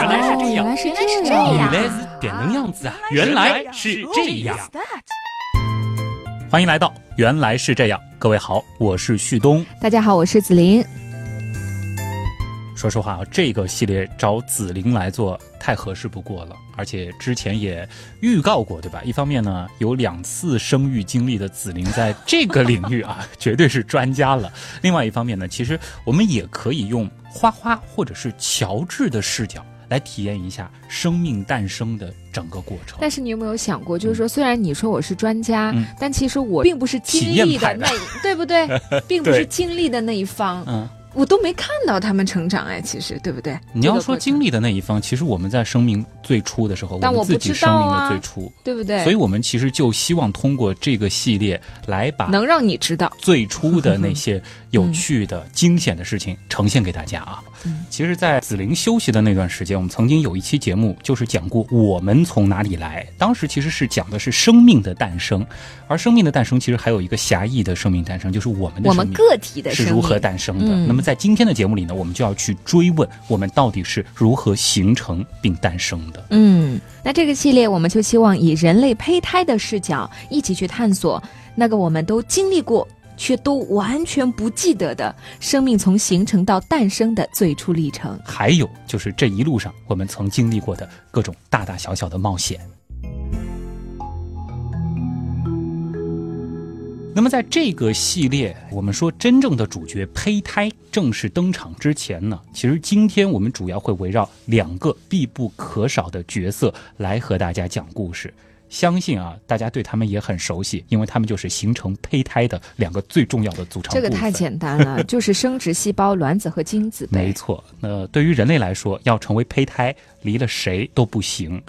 原来是这样，原来是这样，原来是点能样子啊！原来是这样。欢迎来到《原来是这样》，各位好，我是旭东。大家好，我是紫菱。说实话啊，这个系列找紫菱来做太合适不过了，而且之前也预告过，对吧？一方面呢，有两次生育经历的紫菱在这个领域啊，绝对是专家了；另外一方面呢，其实我们也可以用花花或者是乔治的视角来体验一下生命诞生的整个过程。但是你有没有想过，就是说，虽然你说我是专家，嗯但其实我并不是经历的那一，对不对？并不是经历的那一方，嗯，我都没看到他们成长，哎，其实对不对？你要说经，历的那一方，其实我们在生命最初的时候，但我们自我不知己生命的道啊最初。对不对？所以，我们其实就希望通过这个系列来把能让你知道，最初的那些 有趣的、惊险的事情呈现给大家啊。嗯其实，在紫菱休息的那段时间，我们曾经有一期节目，就是讲过我们从哪里来。当时其实是讲的是生命的诞生，而生命的诞生其实还有一个狭义的生命诞生，就是我们的我们个体的是如何诞生的。嗯那么在今天的节目里呢，我们就要去追问我们到底是如何形成并诞生的。嗯，那这个系列我们就希望以人类胚胎的视角，一起去探索那个我们都经历过却都完全不记得的生命从形成到诞生的最初历程。还有就是这一路上我们曾经历过的各种大大小小的冒险。那么在这个系列，我们说真正的主角胚胎正式登场之前呢，其实今天我们主要会围绕两个必不可少的角色来和大家讲故事。相信啊，大家对他们也很熟悉，因为他们就是形成胚胎的两个最重要的组成。这个太简单了，就是生殖细胞、卵子和精子。没错，那对于人类来说，要成为胚胎，离了谁都不行。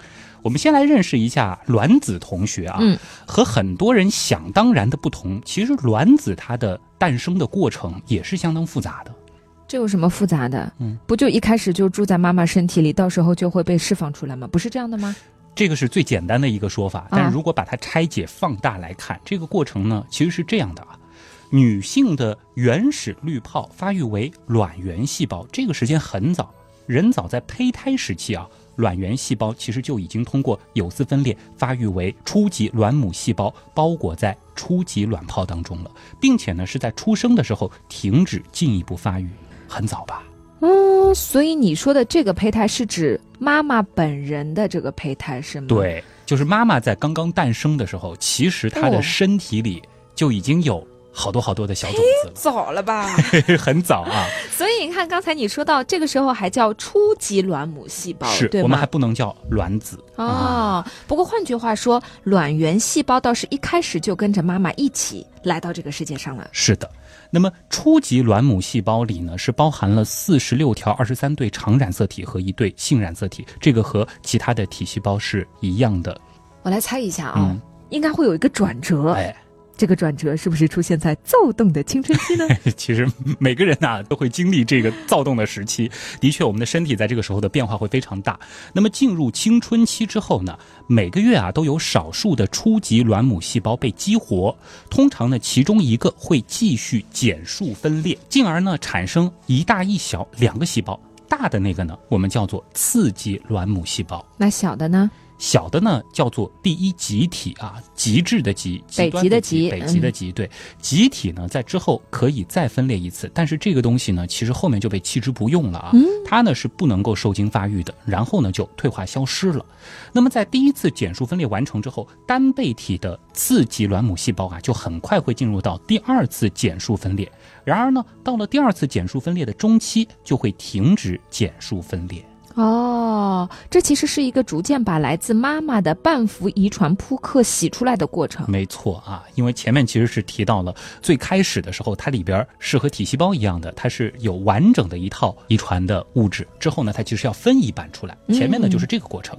我们先来认识一下卵子同学啊，嗯和很多人想当然的不同，其实卵子它的诞生的过程也是相当复杂的。这有什么复杂的？嗯，不就一开始就住在妈妈身体里，到时候就会被释放出来吗？不是这样的吗？这个是最简单的一个说法，但是如果把它拆解放大来看，这个过程呢其实是这样的啊。女性的原始滤泡发育为卵原细胞，这个时间很早，人早在胚胎时期啊，卵原细胞其实就已经通过有丝分裂发育为初级卵母细胞，包裹在初级卵泡当中了，并且呢是在出生的时候停止进一步发育，很早吧？嗯，所以你说的这个胚胎是指妈妈本人的这个胚胎是吗？，对，就是妈妈在刚刚诞生的时候，其实她的哦身体里就已经有好多好多的小种子了早了吧？了，很早啊。所以你看，刚才你说到这个时候还叫初级卵母细胞，是对？我们还不能叫卵子啊。哦，不过换句话说，卵源细胞倒是一开始就跟着妈妈一起来到这个世界上了。是的，那么初级卵母细胞里呢，是包含了四十六条二十三对常染色体和一对性染色体，这个和其他的体细胞是一样的。我来猜一下啊，嗯，应该会有一个转折。哎，这个转折是不是出现在躁动的青春期呢？其实每个人呐、都会经历这个躁动的时期。的确，我们的身体在这个时候的变化会非常大。那么进入青春期之后呢，每个月啊都有少数的初级卵母细胞被激活，通常呢其中一个会继续减数分裂，进而呢产生一大一小两个细胞。大的那个呢，我们叫做次级卵母细胞。那小的呢？小的呢叫做第一极体啊，极致的极，极端的北极的极北极的嗯极。对，极体呢在之后可以再分裂一次，但是这个东西呢，其实后面就被弃之不用了啊。嗯它呢是不能够受精发育的，然后呢就退化消失了。那么在第一次减数分裂完成之后，单倍体的次级卵母细胞啊，就很快会进入到第二次减数分裂。然而呢，到了第二次减数分裂的中期，就会停止减数分裂。哦，这其实是一个逐渐把来自妈妈的半幅遗传扑克洗出来的过程。没错啊，因为前面其实是提到了最开始的时候，它里边是和体细胞一样的，它是有完整的一套遗传的物质。之后呢，它其实要分一半出来，前面呢就是这个过程。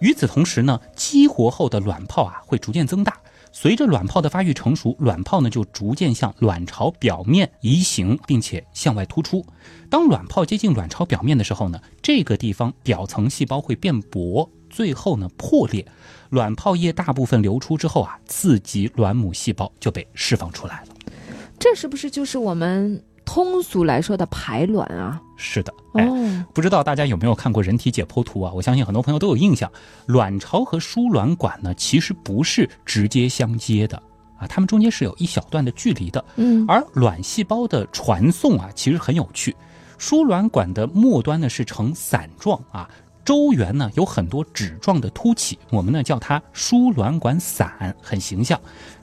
与此同时呢，激活后的卵泡啊会逐渐增大。随着卵泡的发育成熟，卵泡呢就逐渐向卵巢表面移行，并且向外突出。当卵泡接近卵巢表面的时候呢，这个地方表层细胞会变薄，最后呢破裂，卵泡液大部分流出之后啊，刺激卵母细胞就被释放出来了。这是不是就是我们通俗来说的排卵啊。是的，哎，哦，不知道大家有没有看过人体解剖图啊？我相信很多朋友都有印象，卵巢和输卵管呢其实不是直接相接的啊，它们中间是有一小段的距离的。嗯，而卵细胞的传送啊，其实很有趣。输卵管的末端呢是呈伞状啊，周缘呢有很多指状的凸起，我们呢叫它输卵管伞，很形象。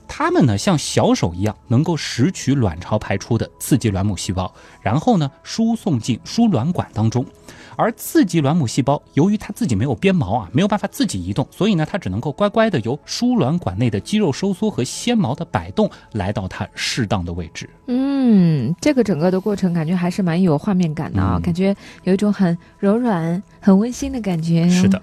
它们呢像小手一样，能够拾取卵巢排出的刺激卵母细胞，然后呢输送进输卵管当中。而刺激卵母细胞由于它自己没有鞭毛啊，没有办法自己移动，所以呢它只能够乖乖的由输卵管内的肌肉收缩和纤毛的摆动来到它适当的位置。嗯，这个整个的过程感觉还是蛮有画面感的啊，嗯感觉有一种很柔软、很温馨的感觉。是的。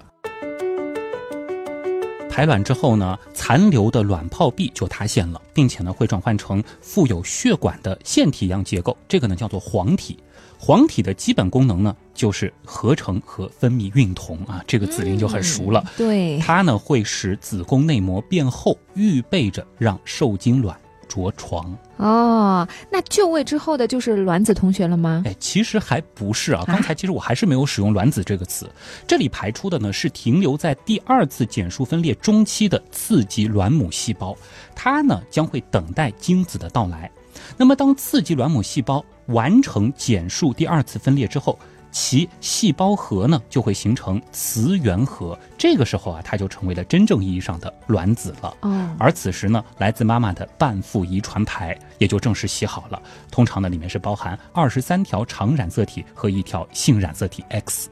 排卵之后呢，残留的卵泡壁就塌陷了，并且呢会转换成富有血管的腺体一样结构，这个呢叫做黄体。黄体的基本功能呢就是合成和分泌孕酮啊，这个子玲就很熟了。嗯对，它呢会使子宫内膜变厚，预备着让受精卵着床。哦，那就位之后的就是卵子同学了吗？哎，其实还不是啊。刚才其实我还是没有使用“卵子”这个词，这里排出的呢是停留在第二次减数分裂中期的刺激卵母细胞，它呢将会等待精子的到来。那么，当刺激卵母细胞完成减数第二次分裂之后，其细胞核呢就会形成雌原核，这个时候啊，它就成为了真正意义上的卵子了。哦，而此时呢，来自妈妈的半副遗传牌也就正式洗好了。通常呢，里面是包含二十三条常染色体和一条性染色体 X。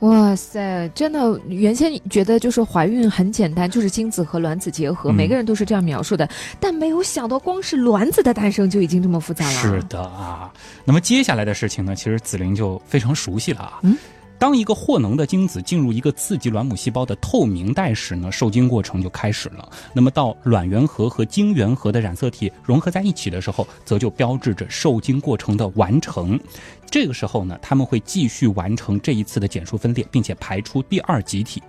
哇塞，真的，原先觉得就是怀孕很简单，就是精子和卵子结合，嗯每个人都是这样描述的，但没有想到光是卵子的诞生就已经这么复杂了。是的啊。那么接下来的事情呢，其实子玲就非常熟悉了啊。嗯。当一个获能的精子进入一个刺激卵母细胞的透明带时呢，受精过程就开始了。那么到卵原核和精原核的染色体融合在一起的时候，则就标志着受精过程的完成。这个时候呢，他们会继续完成这一次的减数分裂，并且排出第二集体。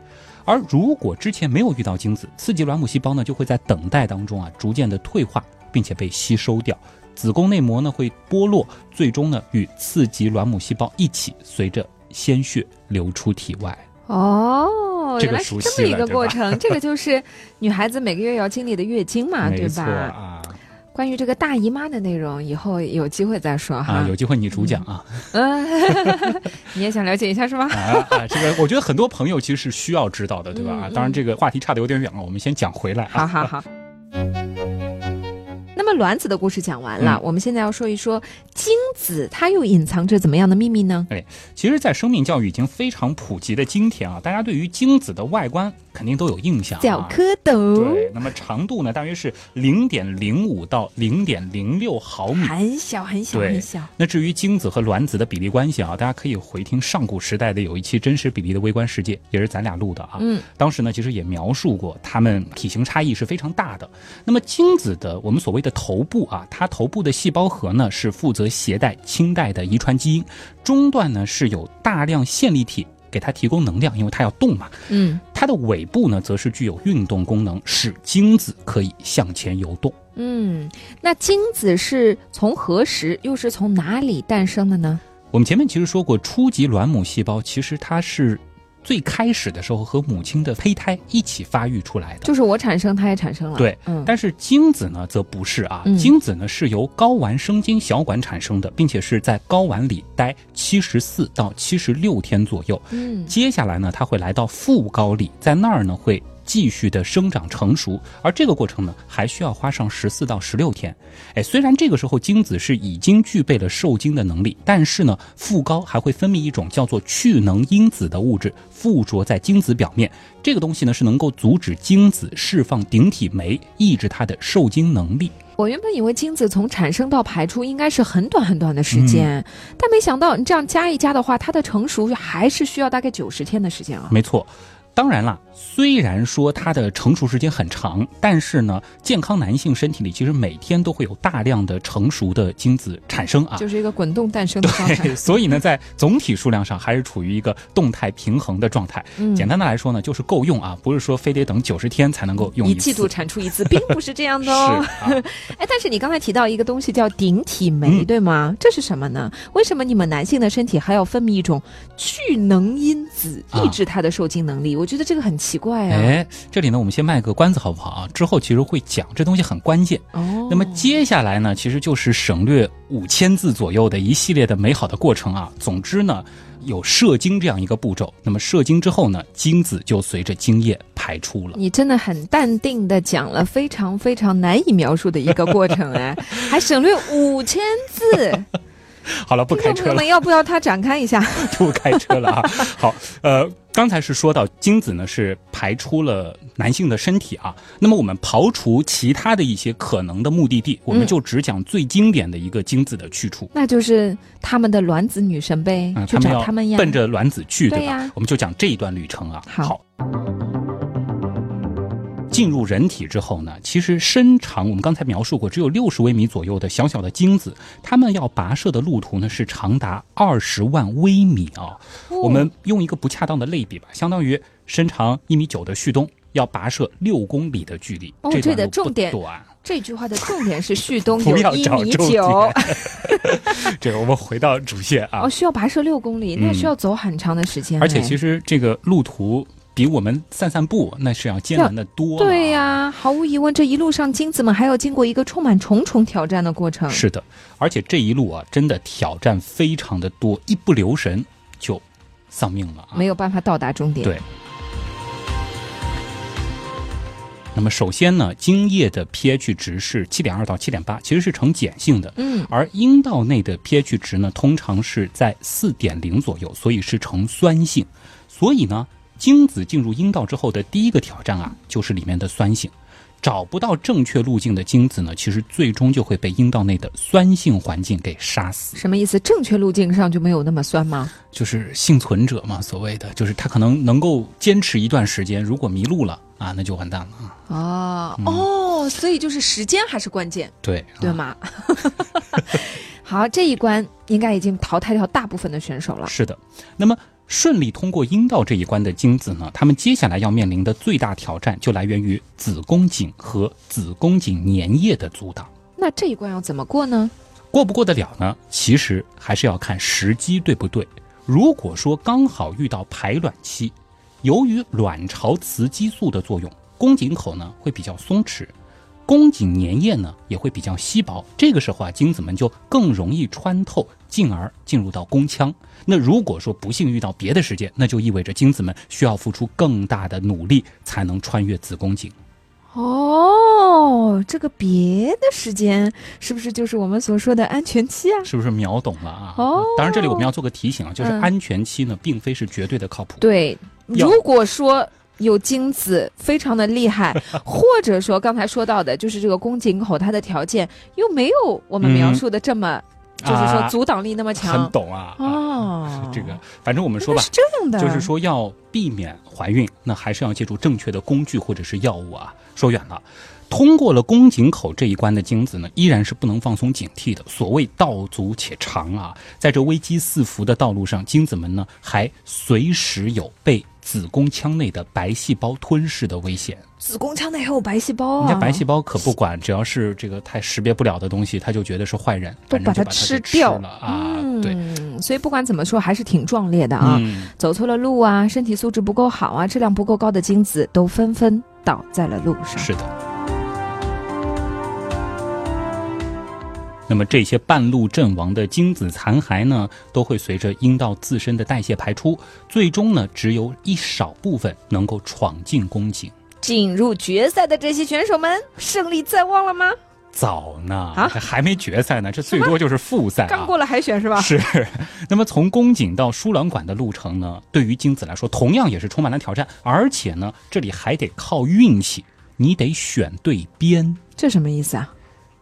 而如果之前没有遇到精子，刺激卵母细胞呢就会在等待当中啊逐渐的退化，并且被吸收掉。子宫内膜呢会剥落，最终呢与刺激卵母细胞一起随着鲜血流出体外。哦，这个原来是熟悉这么一个过程，这个就是女孩子每个月要经历的月经嘛，对吧？啊关于这个大姨妈的内容，以后有机会再说哈。啊，有机会你主讲啊嗯，你也想了解一下是吗？啊啊！这个我觉得很多朋友其实是需要知道的，对吧？当然这个话题差的有点远了，我们先讲回来啊。好好好。那么卵子的故事讲完了，嗯我们现在要说一说精子，它又隐藏着怎么样的秘密呢？哎其实，在生命教育已经非常普及的今天啊，大家对于精子的外观肯定都有印象、啊。小蝌蚪，对，那么长度呢，大约是零点零五到零点零六毫米。很小很小很小。那至于精子和卵子的比例关系啊，大家可以回听上古时代的有一期真实比例的微观世界，也是咱俩录的啊。嗯，当时呢，其实也描述过它们体型差异是非常大的。那么精子的我们所谓的头部啊，它头部的细胞核呢是负责携带清代的遗传基因，中段呢是有大量线粒体给它提供能量，因为它要动嘛。嗯它的尾部呢则是具有运动功能，使精子可以向前游动。嗯，那精子是从何时又是从哪里诞生的呢？我们前面其实说过，初级卵母细胞其实它是最开始的时候和母亲的胚胎一起发育出来的。就是我产生，它也产生了。对，嗯，但是精子呢，则不是啊。嗯精子呢是由睾丸生精小管产生的，并且是在睾丸里待七十四到七十六天左右。嗯接下来呢，它会来到副睾里，在那儿呢会继续的生长成熟，而这个过程呢，还需要花上十四到十六天。哎，虽然这个时候精子是已经具备了受精的能力，但是呢，副睾还会分泌一种叫做去能因子的物质，附着在精子表面。这个东西呢，是能够阻止精子释放顶体酶，抑制它的受精能力。我原本以为精子从产生到排出应该是很短很短的时间，但没想到你这样加一加的话，它的成熟还是需要大概九十天的时间啊。没错。当然了，虽然说它的成熟时间很长，但是呢，健康男性身体里其实每天都会有大量的成熟的精子产生啊，就是一个滚动诞生的状态。对，所以呢，在总体数量上还是处于一个动态平衡的状态。嗯简单的来说呢，就是够用啊，不是说非得等九十天才能够用次。一季度产出一次，并不是这样的哦。哎，但是你刚才提到一个东西叫顶体酶，嗯对吗？这是什么呢？为什么你们男性的身体还要分泌一种聚能因子，啊抑制它的受精能力？我觉得这个很奇怪啊。哎，这里呢，我们先卖个关子好不好啊？之后其实会讲这东西很关键。哦，那么接下来呢，其实就是省略五千字左右的一系列的美好的过程啊。总之呢，有射精这样一个步骤。那么射精之后呢，精子就随着精液排出了。你真的很淡定的讲了非常非常难以描述的一个过程，哎，还省略五千字。好了，不开车了。要不要他展开一下？不开车了啊。好，呃，刚才是说到精子呢是排出了男性的身体啊，那么我们刨除其他的一些可能的目的地，我们就只讲最经典的一个精子的去处。那就是他们的卵子女神呗，嗯，去找他们呀。奔着卵子去，吧？对吧我们就讲这一段旅程啊。好进入人体之后呢，其实身长我们刚才描述过，只有六十微米左右的小小的精子，它们要跋涉的路途呢是长达二十万微米啊。哦我们用一个不恰当的类比吧，相当于身长一米九的旭东要跋涉六公里的距离。哦这的重点短。这句话的重点是旭东 不有一米九，这个我们回到主线啊。哦，需要跋涉六公里，那嗯需要走很长的时间哎。而且其实这个路途比我们散散步那是要艰难的多。对、呀、毫无疑问，这一路上精子们还要经过一个充满重重挑战的过程。是的，而且这一路啊，真的挑战非常的多，一不留神就丧命了啊。没有办法到达终点。对。那么首先呢，精液的 pH 值是七点二到七点八，其实是呈碱性的。嗯，而阴道内的 pH 值呢，通常是在四点零左右，所以是呈酸性。所以呢，精子进入阴道之后的第一个挑战啊，就是里面的酸性。找不到正确路径的精子呢，其实最终就会被阴道内的酸性环境给杀死。什么意思？正确路径上就没有那么酸吗？就是幸存者嘛，所谓的，就是他可能能够坚持一段时间，如果迷路了啊，那就完蛋了啊。哦、哦，所以就是时间还是关键，对，啊对吗？好，这一关应该已经淘汰掉大部分的选手了。是的，那么顺利通过阴道这一关的精子呢，他们接下来要面临的最大挑战就来源于子宫颈和子宫颈粘液的阻挡。那这一关要怎么过呢？过不过得了呢？其实还是要看时机对不对。如果说刚好遇到排卵期，由于卵巢雌激素的作用，宫颈口呢会比较松弛，宫颈粘液呢也会比较稀薄。这个时候啊，精子们就更容易穿透，进而进入到宫腔。那如果说不幸遇到别的时间，那就意味着精子们需要付出更大的努力才能穿越子宫颈。哦，这个别的时间是不是就是我们所说的安全期啊？是不是秒懂了啊？哦当然这里我们要做个提醒啊，就是嗯安全期呢，并非是绝对的靠谱。对，如果说有精子非常的厉害，或者说刚才说到的，就是这个宫颈口它的条件又没有我们描述的这么，就是说啊阻挡力那么强很。懂啊。啊哦，这个反正我们说吧是，这样的，就是说要避免怀孕，那还是要借助正确的工具或者是药物啊。说远了。通过了宫颈口这一关的精子呢，依然是不能放松警惕的。所谓道阻且长啊，在这危机四伏的道路上，精子们呢还随时有被子宫腔内的白细胞吞噬的危险。子宫腔内还有白细胞啊，人家白细胞可不管，只要是这个太识别不了的东西，他就觉得是坏人，都把它吃掉了啊。对，嗯，所以不管怎么说，还是挺壮烈的啊。嗯，走错了路啊，身体素质不够好啊，质量不够高的精子都纷纷倒在了路上。是的。那么这些半路阵亡的精子残骸呢，都会随着阴道自身的代谢排出，最终呢，只有一少部分能够闯进宫颈。进入决赛的这些选手们，胜利在望了吗？早呢，啊还没决赛呢，这最多就是复赛啊。刚过了海选是吧？是，那么从宫颈到输卵管的路程呢，对于精子来说，同样也是充满了挑战，而且呢，这里还得靠运气，你得选对边，这什么意思啊？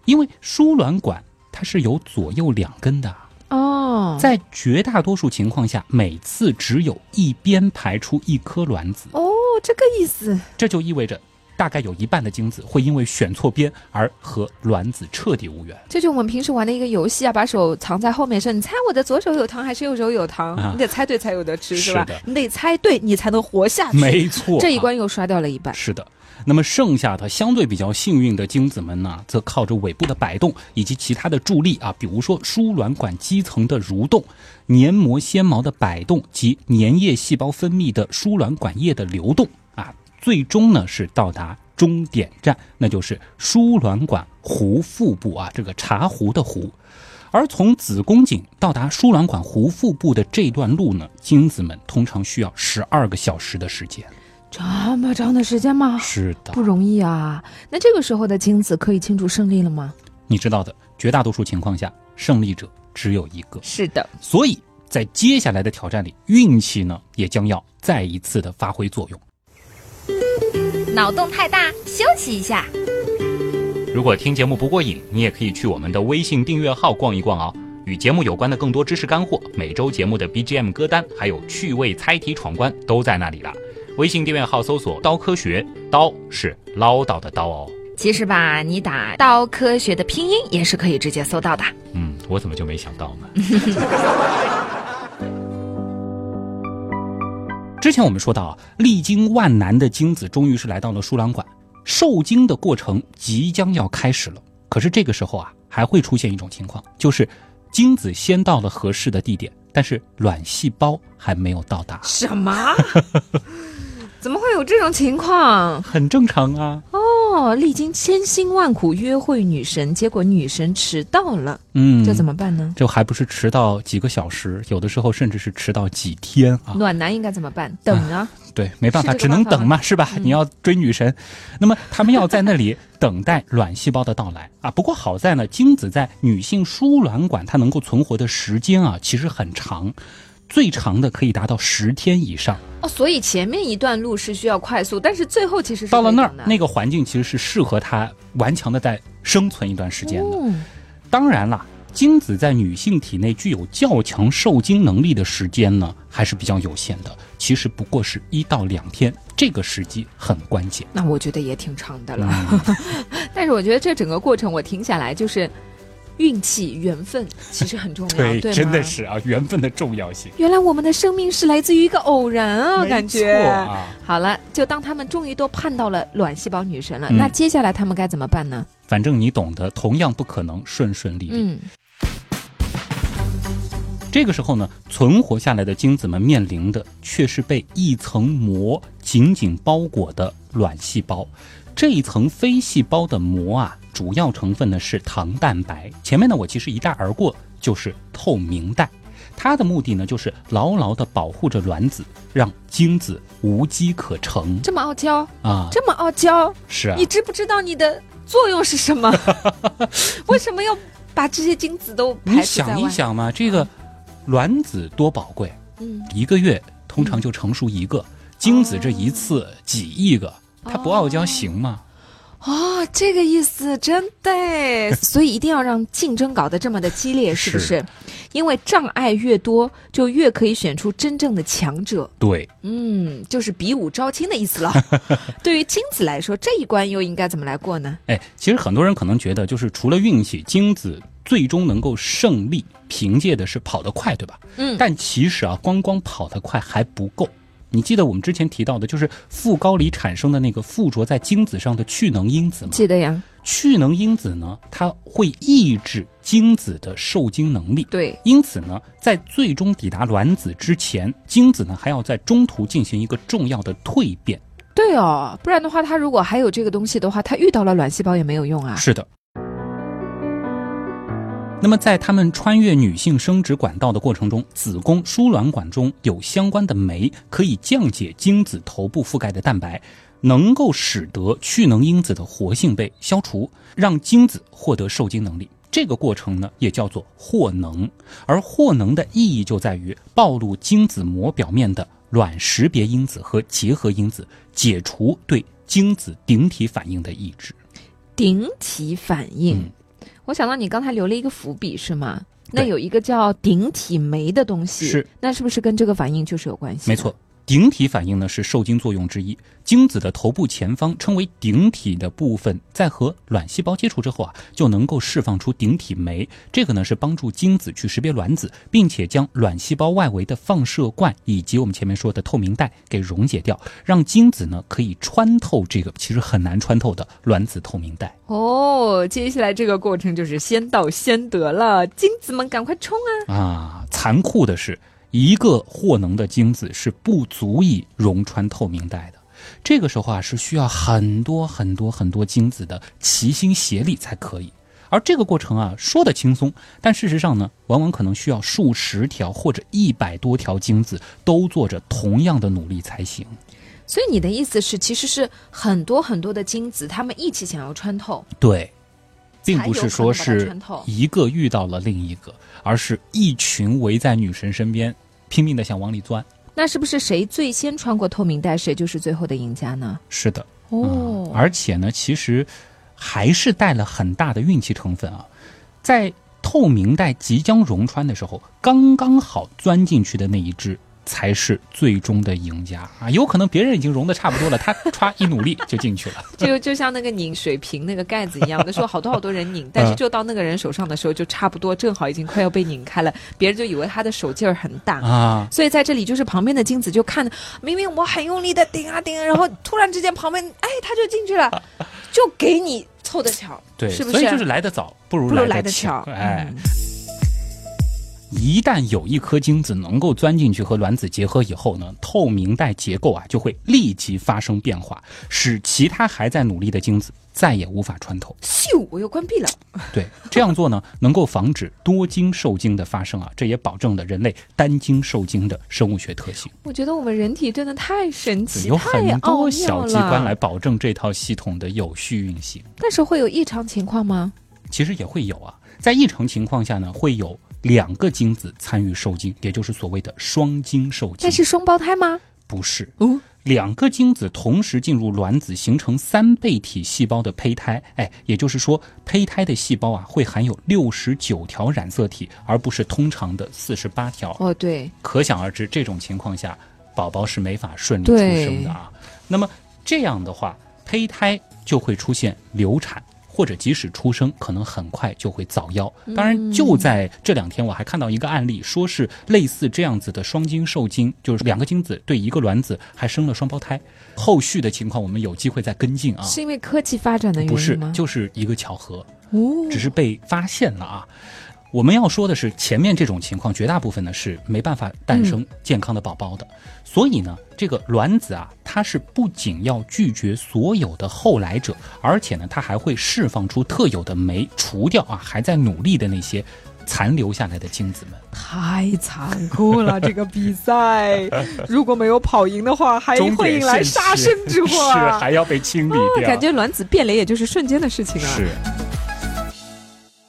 因为输卵管它是有左右两根的，哦，在绝大多数情况下，每次只有一边排出一颗卵子。哦，这个意思。这就意味着。大概有一半的精子会因为选错边而和卵子彻底无缘。这就我们平时玩的一个游戏啊，把手藏在后面说：“你猜我的左手有糖还是右手有糖？”你得猜对才有得吃，是吧？你得猜对，你才能活下去。没错，这一关又刷掉了一半。是的，那么剩下的相对比较幸运的精子们呢，则靠着尾部的摆动以及其他的助力啊，比如说输卵管基层的蠕动、黏膜纤毛的摆动及粘液细胞分泌的输卵管液的流动啊，最终呢是到达。终点站，那就是输卵管壶腹部啊，这个茶壶的壶。而从子宫颈到达输卵管壶腹部的这段路呢，精子们通常需要十二个小时的时间。这么长的时间吗？是的，不容易啊。那这个时候的精子可以庆祝胜利了吗？你知道的，绝大多数情况下，胜利者只有一个。是的，所以在接下来的挑战里，运气呢也将要再一次的发挥作用。脑洞太大，休息一下。如果听节目不过瘾，你也可以去我们的微信订阅号逛一逛啊，与节目有关的更多知识干货、每周节目的 BGM 歌单，还有趣味猜题闯关都在那里了。微信订阅号搜索“刀科学”，刀是唠叨的刀哦。其实吧，你打“刀科学”的拼音也是可以直接搜到的。嗯，我怎么就没想到呢？之前我们说到啊，历经万难的精子终于是来到了输卵管，受精的过程即将要开始了。可是这个时候啊，还会出现一种情况，就是精子先到了合适的地点，但是卵细胞还没有到达。什么？怎么会有这种情况？很正常啊。哦，历经千辛万苦约会女神，结果女神迟到了。嗯，这怎么办呢？这还不是迟到几个小时，有的时候甚至是迟到几天啊。暖男应该怎么办？等啊。对，没办法，只能等嘛，是吧？你要追女神，那么他们要在那里等待卵细胞的到来啊。不过好在呢，精子在女性输卵管它能够存活的时间啊，其实很长。最长的可以达到十天以上哦，所以前面一段路是需要快速，但是最后其实是到了那儿，那个环境其实是适合它顽强的在生存一段时间的。当然了，精子在女性体内具有较强受精能力的时间呢，还是比较有限的，其实不过是一到两天，这个时机很关键。那我觉得也挺长的了，但是我觉得这整个过程我听下来就是。运气、缘分其实很重要，对，真的是啊，缘分的重要性。原来我们的生命是来自于一个偶然啊，感觉。啊好了，就当他们终于都盼到了卵细胞女神了，那接下来他们该怎么办呢？反正你懂得，同样不可能顺顺利利。嗯。这个时候呢，存活下来的精子们面临的却是被一层膜紧紧包裹的卵细胞，这一层非细胞的膜啊。主要成分呢是糖蛋白，前面呢我其实一带而过，就是透明带，它的目的呢就是牢牢的保护着卵子，让精子无机可乘。这么傲娇？啊，这么傲娇，是啊，你知不知道你的作用是什么？为什么要把这些精子都你想一想嘛，这个卵子多宝贵，嗯，一个月通常就成熟一个，精子这一次几亿个，它不傲娇行吗？哦，这个意思真的，所以一定要让竞争搞得这么的激烈，是不是？因为障碍越多，就越可以选出真正的强者。对，嗯，就是比武招亲的意思了。对于精子来说，这一关又应该怎么来过呢？哎，其实很多人可能觉得，就是除了运气，精子最终能够胜利，凭借的是跑得快，对吧？嗯。但其实啊，光光跑得快还不够。你记得我们之前提到的，就是副高里产生的那个附着在精子上的去能因子吗？记得呀。去能因子呢，它会抑制精子的受精能力。对。因此呢，在最终抵达卵子之前，精子呢还要在中途进行一个重要的蜕变。对哦，不然的话，它如果还有这个东西的话，它遇到了卵细胞也没有用啊。是的。那么，在他们穿越女性生殖管道的过程中，子宫输卵管中有相关的酶，可以降解精子头部覆盖的蛋白，能够使得去能因子的活性被消除，让精子获得受精能力。这个过程呢，也叫做获能。而获能的意义就在于暴露精子膜表面的卵识别因子和结合因子，解除对精子顶体反应的抑制。顶体反应。我想到你刚才留了一个伏笔是吗？那有一个叫顶体酶的东西，是那是不是跟这个反应就是有关系？没错，顶体反应呢是受精作用之一，精子的头部前方称为顶体的部分，在和卵细胞接触之后啊，就能够释放出顶体酶。这个呢是帮助精子去识别卵子，并且将卵细胞外围的放射罐以及我们前面说的透明带给溶解掉，让精子呢可以穿透这个其实很难穿透的卵子透明带。哦，接下来这个过程就是先到先得了，精子们赶快冲啊！啊，残酷的是。一个获能的精子是不足以溶穿透明带的，这个时候啊是需要很多很多很多精子的齐心协力才可以。而这个过程啊说的轻松，但事实上呢，往往可能需要数十条或者一百多条精子都做着同样的努力才行。所以你的意思是，其实是很多很多的精子，他们一起想要穿透。对。并不是说是一个遇到了另一个，而是一群围在女神身边，拼命的想往里钻。那是不是谁最先穿过透明带，谁就是最后的赢家呢？是的，哦，而且呢，其实还是带了很大的运气成分啊，在透明带即将溶穿的时候，刚刚好钻进去的那一只。才是最终的赢家啊！有可能别人已经融的差不多了，他 歘一努力就进去了。就就像那个拧水瓶那个盖子一样，那时候好多好多人拧，但是就到那个人手上的时候，就差不多正好已经快要被拧开了，别人就以为他的手劲儿很大啊。所以在这里，就是旁边的金子就看，明明我很用力的顶啊顶，然后突然之间旁边哎他就进去了，就给你凑的巧，对，是不是？所以就是来得早不如来的巧，哎。一旦有一颗精子能够钻进去和卵子结合以后呢，透明带结构啊就会立即发生变化，使其他还在努力的精子再也无法穿透。咻，我又关闭了。对，这样做呢，能够防止多精受精的发生啊，这也保证了人类单精受精的生物学特性。我觉得我们人体真的太神奇，有很多小机关来保证这套系统的有序运行。但是会有异常情况吗？其实也会有啊，在异常情况下呢，会有。两个精子参与受精，也就是所谓的双精受精。那是双胞胎吗？不是，哦，两个精子同时进入卵子，形成三倍体细胞的胚胎。哎，也就是说，胚胎的细胞啊，会含有六十九条染色体，而不是通常的四十八条。哦，对。可想而知，这种情况下，宝宝是没法顺利出生的啊。那么这样的话，胚胎就会出现流产。或者即使出生，可能很快就会早夭。当然，就在这两天，我还看到一个案例，说是类似这样子的双精受精，就是两个精子对一个卵子还生了双胞胎。后续的情况，我们有机会再跟进啊。是因为科技发展的原因吗？不是，就是一个巧合，只是被发现了啊。我们要说的是，前面这种情况，绝大部分呢是没办法诞生健康的宝宝的。所以呢，这个卵子啊，它是不仅要拒绝所有的后来者，而且呢，它还会释放出特有的酶，除掉啊还在努力的那些残留下来的精子们。太残酷了，这个比赛 如果没有跑赢的话，还会引来杀身之祸，是还要被清理掉。感觉卵子变脸也就是瞬间的事情啊。是。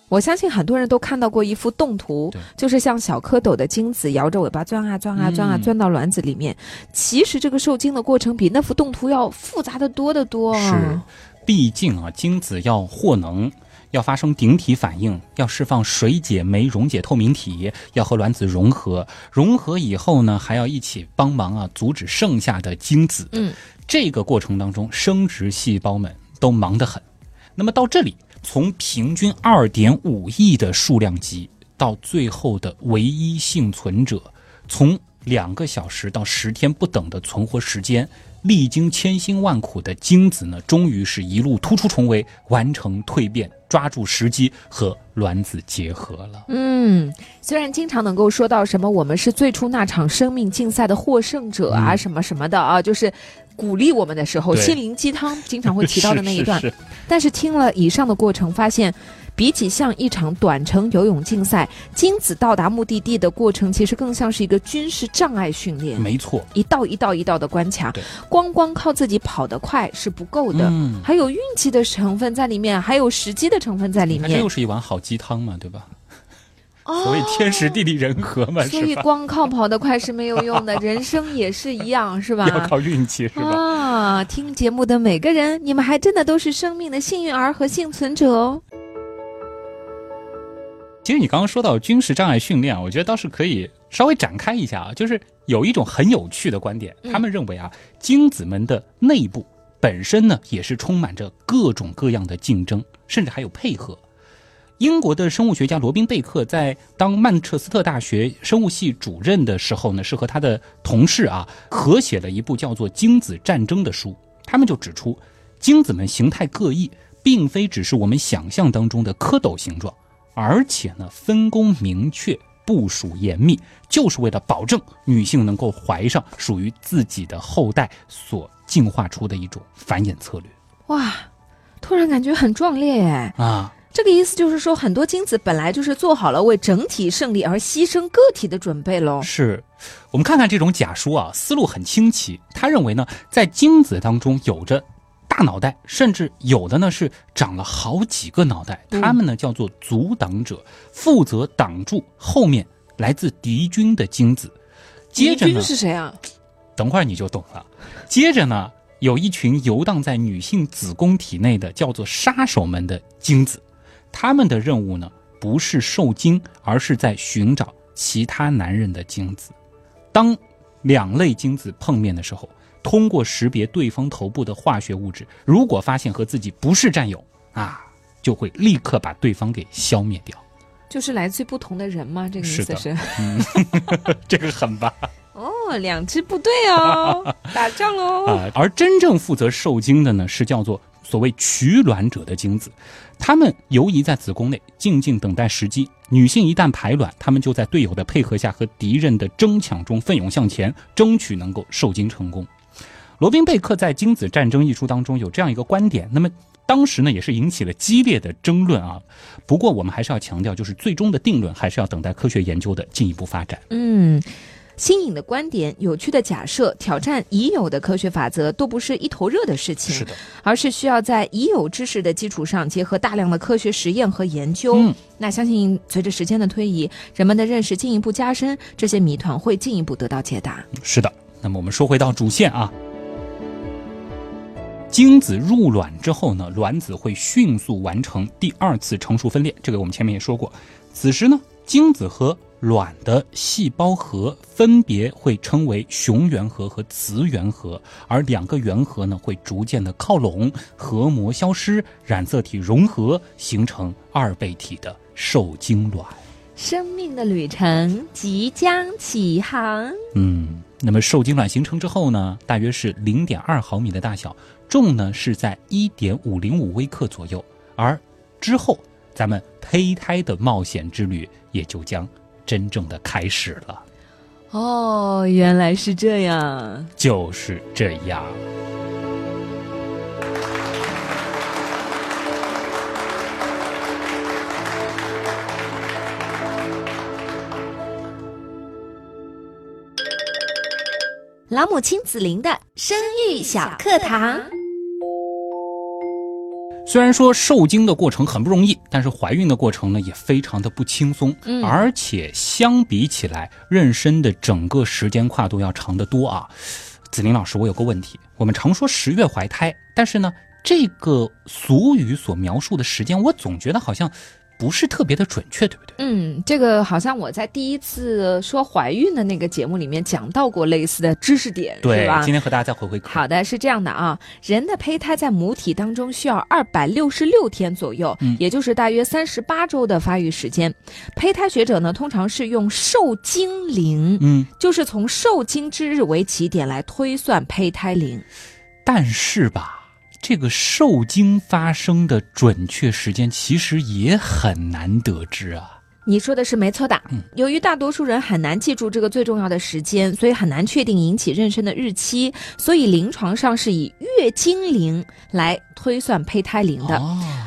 我相信很多人都看到过一幅动图，就是像小蝌蚪的精子摇着尾巴钻啊钻啊钻啊钻到卵子里面。其实这个受精的过程比那幅动图要复杂的多得多啊！是，毕竟啊，精子要获能，要发生顶体反应，要释放水解酶溶解透明体，要和卵子融合，融合以后呢，还要一起帮忙啊，阻止剩下的精子。嗯，这个过程当中，生殖细胞们都忙得很。那么到这里。从平均二点五亿的数量级到最后的唯一幸存者，从两个小时到十天不等的存活时间，历经千辛万苦的精子呢，终于是一路突出重围，完成蜕变，抓住时机和卵子结合了。嗯，虽然经常能够说到什么我们是最初那场生命竞赛的获胜者啊，什么什么的啊，就是。鼓励我们的时候，心灵鸡汤经常会提到的那一段。但是听了以上的过程，发现比起像一场短程游泳竞赛，精子到达目的地的过程，其实更像是一个军事障碍训练。没错，一道一道一道的关卡，光光靠自己跑得快是不够的，还有运气的成分在里面，还有时机的成分在里面。这又是一碗好鸡汤嘛，对吧？所以天时地利人和嘛，所以光靠跑得快是没有用的，人生也是一样，是吧？要靠运气，是吧？啊，听节目的每个人，你们还真的都是生命的幸运儿和幸存者哦。其实你刚刚说到军事障碍训练，我觉得倒是可以稍微展开一下啊。就是有一种很有趣的观点，他们认为啊，精子们的内部本身呢也是充满着各种各样的竞争，甚至还有配合。英国的生物学家罗宾贝克在当曼彻斯特大学生物系主任的时候呢，是和他的同事啊合写了一部叫做《精子战争》的书。他们就指出，精子们形态各异，并非只是我们想象当中的蝌蚪形状。而且呢，分工明确，部署严密，就是为了保证女性能够怀上属于自己的后代所进化出的一种繁衍策略。哇，突然感觉很壮烈哎！啊，这个意思就是说，很多精子本来就是做好了为整体胜利而牺牲个体的准备喽。是，我们看看这种假说啊，思路很清奇。他认为呢，在精子当中有着。大脑袋，甚至有的呢是长了好几个脑袋，他们呢叫做阻挡者，负责挡住后面来自敌军的精子。接着呢是谁啊？等会儿你就懂了。接着呢，有一群游荡在女性子宫体内的叫做杀手们的精子，他们的任务呢不是受精，而是在寻找其他男人的精子。当两类精子碰面的时候。通过识别对方头部的化学物质，如果发现和自己不是战友啊，就会立刻把对方给消灭掉。就是来自不同的人吗？这个意思是？嗯，这个狠吧？哦，两支部队哦，打仗喽！啊，而真正负责受精的呢，是叫做所谓取卵者的精子，他们游移在子宫内，静静等待时机。女性一旦排卵，他们就在队友的配合下和敌人的争抢中奋勇向前，争取能够受精成功。罗宾贝克在《精子战争》一书当中有这样一个观点，那么当时呢也是引起了激烈的争论啊。不过我们还是要强调，就是最终的定论还是要等待科学研究的进一步发展。嗯，新颖的观点、有趣的假设、挑战已有的科学法则，都不是一头热的事情，是的，而是需要在已有知识的基础上，结合大量的科学实验和研究。嗯，那相信随着时间的推移，人们的认识进一步加深，这些谜团会进一步得到解答。是的，那么我们说回到主线啊。精子入卵之后呢，卵子会迅速完成第二次成熟分裂。这个我们前面也说过。此时呢，精子和卵的细胞核分别会称为雄原核和雌原核，而两个原核呢会逐渐的靠拢，核膜消失，染色体融合，形成二倍体的受精卵。生命的旅程即将起航。嗯，那么受精卵形成之后呢，大约是零点二毫米的大小。重呢是在一点五零五微克左右，而之后咱们胚胎的冒险之旅也就将真正的开始了。哦，原来是这样，就是这样。老母亲子玲的生育小课堂。虽然说受精的过程很不容易，但是怀孕的过程呢也非常的不轻松，嗯，而且相比起来，妊娠的整个时间跨度要长得多啊。子玲老师，我有个问题，我们常说十月怀胎，但是呢，这个俗语所描述的时间，我总觉得好像。不是特别的准确，对不对？嗯，这个好像我在第一次说怀孕的那个节目里面讲到过类似的知识点，对吧？今天和大家再回回好的，是这样的啊，人的胚胎在母体当中需要二百六十六天左右，嗯，也就是大约三十八周的发育时间。胚胎学者呢，通常是用受精龄，嗯，就是从受精之日为起点来推算胚胎龄。但是吧。这个受精发生的准确时间其实也很难得知啊。你说的是没错的。嗯，由于大多数人很难记住这个最重要的时间，所以很难确定引起妊娠的日期，所以临床上是以月经龄来推算胚胎龄的。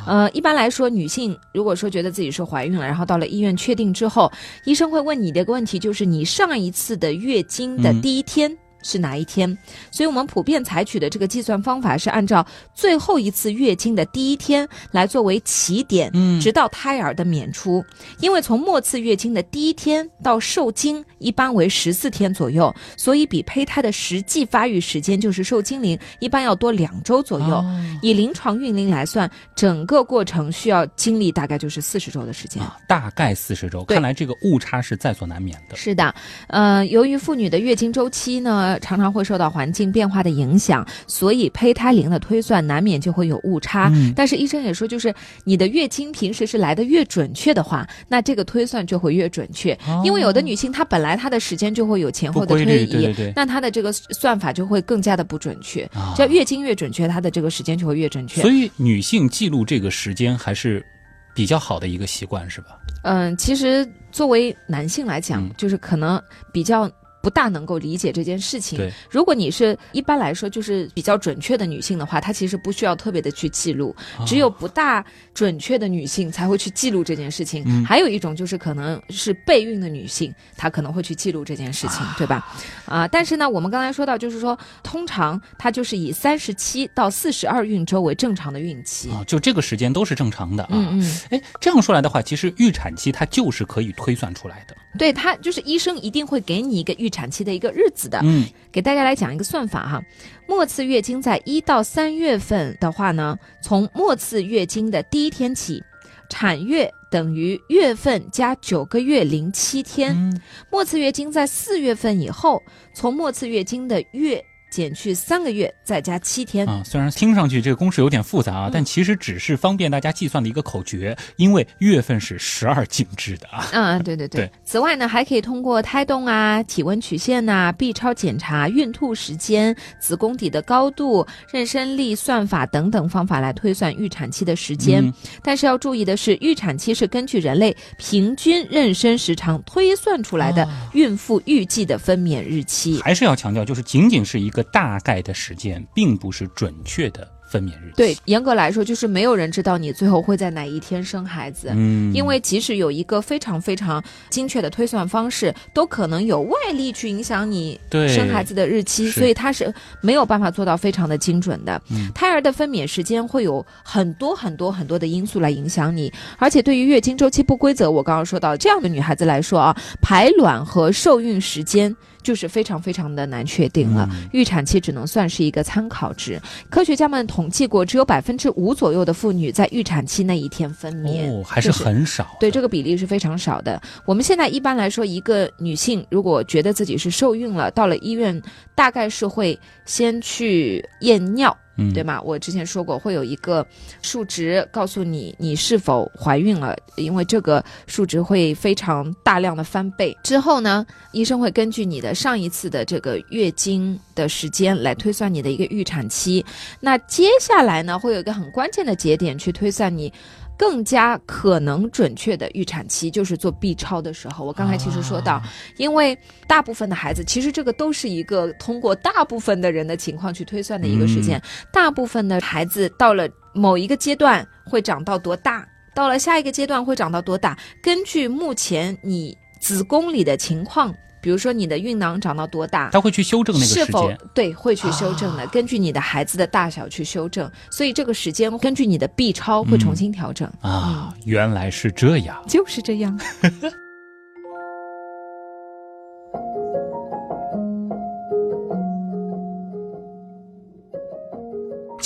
呃，一般来说，女性如果说觉得自己是怀孕了，然后到了医院确定之后，医生会问你的一个问题，就是你上一次的月经的第一天是哪一天，所以我们普遍采取的这个计算方法是按照最后一次月经的第一天来作为起点，嗯直到胎儿的娩出。因为从末次月经的第一天到受精一般为十四天左右，所以比胚胎的实际发育时间，就是受精龄，一般要多两周左右。哦以临床孕龄来算，整个过程需要经历大概就是四十周的时间。啊，大概四十周，看来这个误差是在所难免的。是的，呃，由于妇女的月经周期呢，常常会受到环境变化的影响，所以胚胎龄的推算难免就会有误差。嗯但是医生也说，就是你的月经平时是来的越准确的话，那这个推算就会越准确。因为有的女性她本来她的时间就会有前后的推移，对对对。那她的这个算法就会更加的不准确。啊只要月经越准确，她的这个时间就会越准确。所以女性记录这个时间还是比较好的一个习惯，是吧？嗯，其实作为男性来讲，嗯就是可能比较。不大能够理解这件事情。如果你是一般来说就是比较准确的女性的话，她其实不需要特别的去记录，啊只有不大准确的女性才会去记录这件事情。嗯还有一种就是可能是备孕的女性，她可能会去记录这件事情，对吧？啊、但是呢，我们刚才说到，就是说，通常它就是以三十七到四十二孕周为正常的孕期。啊，就这个时间都是正常的啊。嗯嗯，哎，这样说来的话，其实预产期它就是可以推算出来的。对，它就是医生一定会给你一个预产期的一个日子的。嗯，给大家来讲一个算法哈，末次月经在一到三月份的话呢，从末次月经的第一天起，产月等于月份加九个月零七天。嗯末次月经在四月份以后，从末次月经的月减去三个月，再加七天。啊，虽然听上去这个公式有点复杂啊，嗯但其实只是方便大家计算的一个口诀，因为月份是十二进制的啊。嗯，对对对。对此外呢，还可以通过胎动啊、体温曲线呐、B 超检查、孕吐时间、子宫底的高度、妊娠力算法等等方法来推算预产期的时间。嗯但是要注意的是，预产期是根据人类平均妊娠时长推算出来的哦孕妇预计的分娩日期。还是要强调，就是仅仅是一个大概的时间，并不是准确的分娩日期。对，，严格来说，就是没有人知道你最后会在哪一天生孩子。嗯，因为即使有一个非常非常精确的推算方式，都可能有外力去影响你对生孩子的日期，所以它是没有办法做到非常的精准的。嗯胎儿的分娩时间会有很多很多很多的因素来影响你，而且对于月经周期不规则，我刚刚说到这样的女孩子来说啊，排卵和受孕时间就是非常非常的难确定了。嗯预产期只能算是一个参考值。科学家们统计过，只有百分之五左右的妇女在预产期那一天分娩。哦，还是很少的。对这个比例是非常少的。我们现在一般来说，一个女性如果觉得自己是受孕了，到了医院，大概是会先去验尿，对吗？我之前说过，会有一个数值告诉你你是否怀孕了，因为这个数值会非常大量的翻倍。之后呢，医生会根据你的上一次的这个月经的时间来推算你的一个预产期。那接下来呢，会有一个很关键的节点去推算你。更加可能准确的预产期就是做 B 超的时候，我刚才其实说到，啊因为大部分的孩子，其实这个都是一个通过大部分的人的情况去推算的一个时间。大部分的孩子到了某一个阶段会长到多大，到了下一个阶段会长到多大，根据目前你子宫里的情况。比如说你的孕囊长到多大，他会去修正那个是否时间。对会去修正的，啊根据你的孩子的大小去修正，所以这个时间根据你的 B 超会重新调整。啊，原来是这样。就是这样。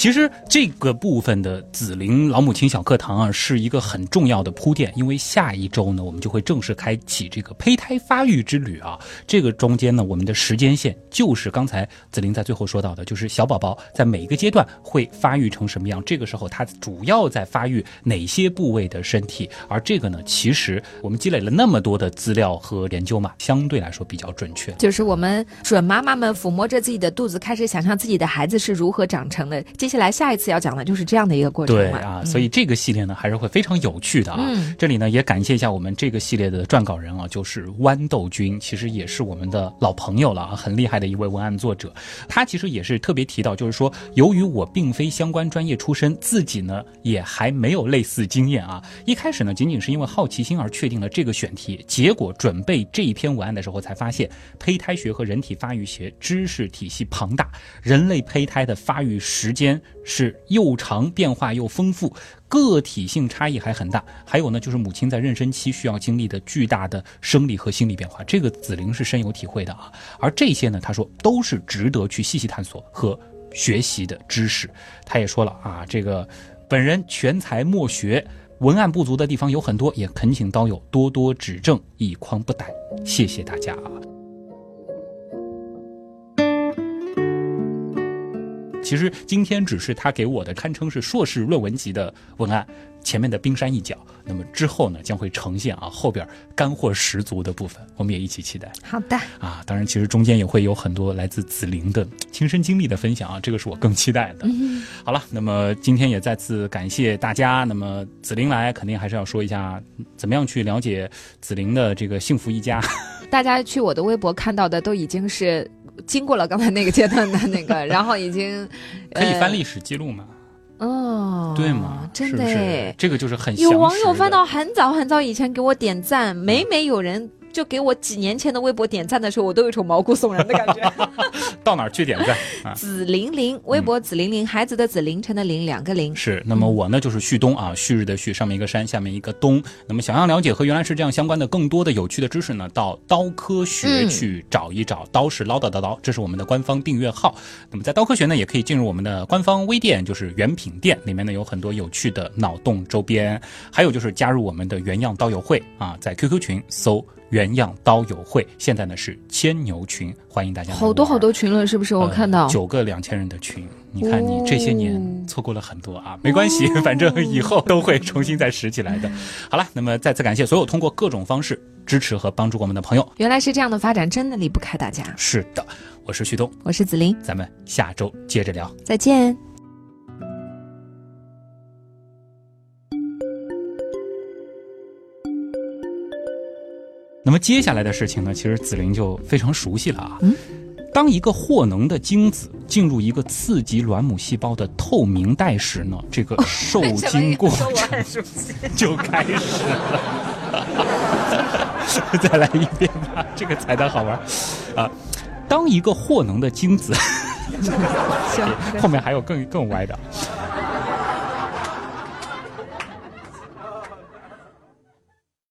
其实这个部分的紫菱老母亲小课堂啊，是一个很重要的铺垫，因为下一周呢，我们就会正式开启这个胚胎发育之旅啊。这个中间呢，我们的时间线就是刚才紫菱在最后说到的，就是小宝宝在每一个阶段会发育成什么样，这个时候他主要在发育哪些部位的身体，而这个呢，其实我们积累了那么多的资料和研究嘛，相对来说比较准确。就是我们准妈妈们抚摸着自己的肚子，开始想象自己的孩子是如何长成的。接下下来下一次要讲的就是这样的一个过程嘛对啊，所以这个系列呢还是会非常有趣的啊。嗯这里呢也感谢一下我们这个系列的撰稿人啊，就是豌豆君，其实也是我们的老朋友了啊，很厉害的一位文案作者。他其实也是特别提到，就是说由于我并非相关专业出身，自己呢也还没有类似经验啊。一开始呢仅仅是因为好奇心而确定了这个选题，结果准备这一篇文案的时候才发现，胚胎学和人体发育学知识体系庞大，人类胚胎的发育时间是又长，变化又丰富。个体性差异还很大，还有呢，就是母亲在妊娠期需要经历的巨大的生理和心理变化，这个子玲是深有体会的啊。而这些呢，他说都是值得去细细探索和学习的知识。他也说了啊，这个本人全才莫学，文案不足的地方有很多，也恳请刀友多多指正，以匡不逮。谢谢大家啊。其实今天只是他给我的堪称是硕士论文级的文案，前面的冰山一角。那么之后呢，将会呈现啊后边干货十足的部分，我们也一起期待好的，啊。当然，其实中间也会有很多来自紫菱的亲身经历的分享啊，这个是我更期待的。好了，那么今天也再次感谢大家。那么紫菱来，肯定还是要说一下怎么样去了解紫菱的这个幸福一家。大家去我的微博看到的都已经是经过了刚才那个阶段的那个，然后已经可以翻呃历史记录嘛？哦，对吗？真是是的，这个就是很有网友翻到很早很早以前给我点赞，每每有人就给我几年前的微博点赞的时候，我都有一种毛骨悚然的感觉。到哪儿去点赞啊？紫玲玲，微博紫玲玲，孩子的紫，凌晨的凌，两个零。是，那么我呢就是旭东啊，旭日的旭，上面一个山，下面一个东。那么想要了解和原来是这样相关的更多的有趣的知识呢，到刀科学嗯去找一找。刀是唠叨的刀，这是我们的官方订阅号。那么在刀科学呢，也可以进入我们的官方微店，就是原品店，里面呢有很多有趣的脑洞周边，还有就是加入我们的原样刀友会啊，在 QQ 群搜。原样刀友会现在呢是千牛群，欢迎大家好多好多群了，是不是？我看到呃、九个两千人的群，你看你这些年哦错过了很多啊，没关系，反正以后都会重新再拾起来的。好了，那么再次感谢所有通过各种方式支持和帮助我们的朋友。原来是这样的发展，真的离不开大家。是的，我是旭东，我是子林，咱们下周接着聊。再见。那么接下来的事情呢，其实紫菱就非常熟悉了啊。嗯，当一个获能的精子进入一个刺激卵母细胞的透明带时呢，这个受精过程 就开始了。再来一遍吧，这个彩蛋好玩啊！当一个获能的精子，后面还有更更歪的。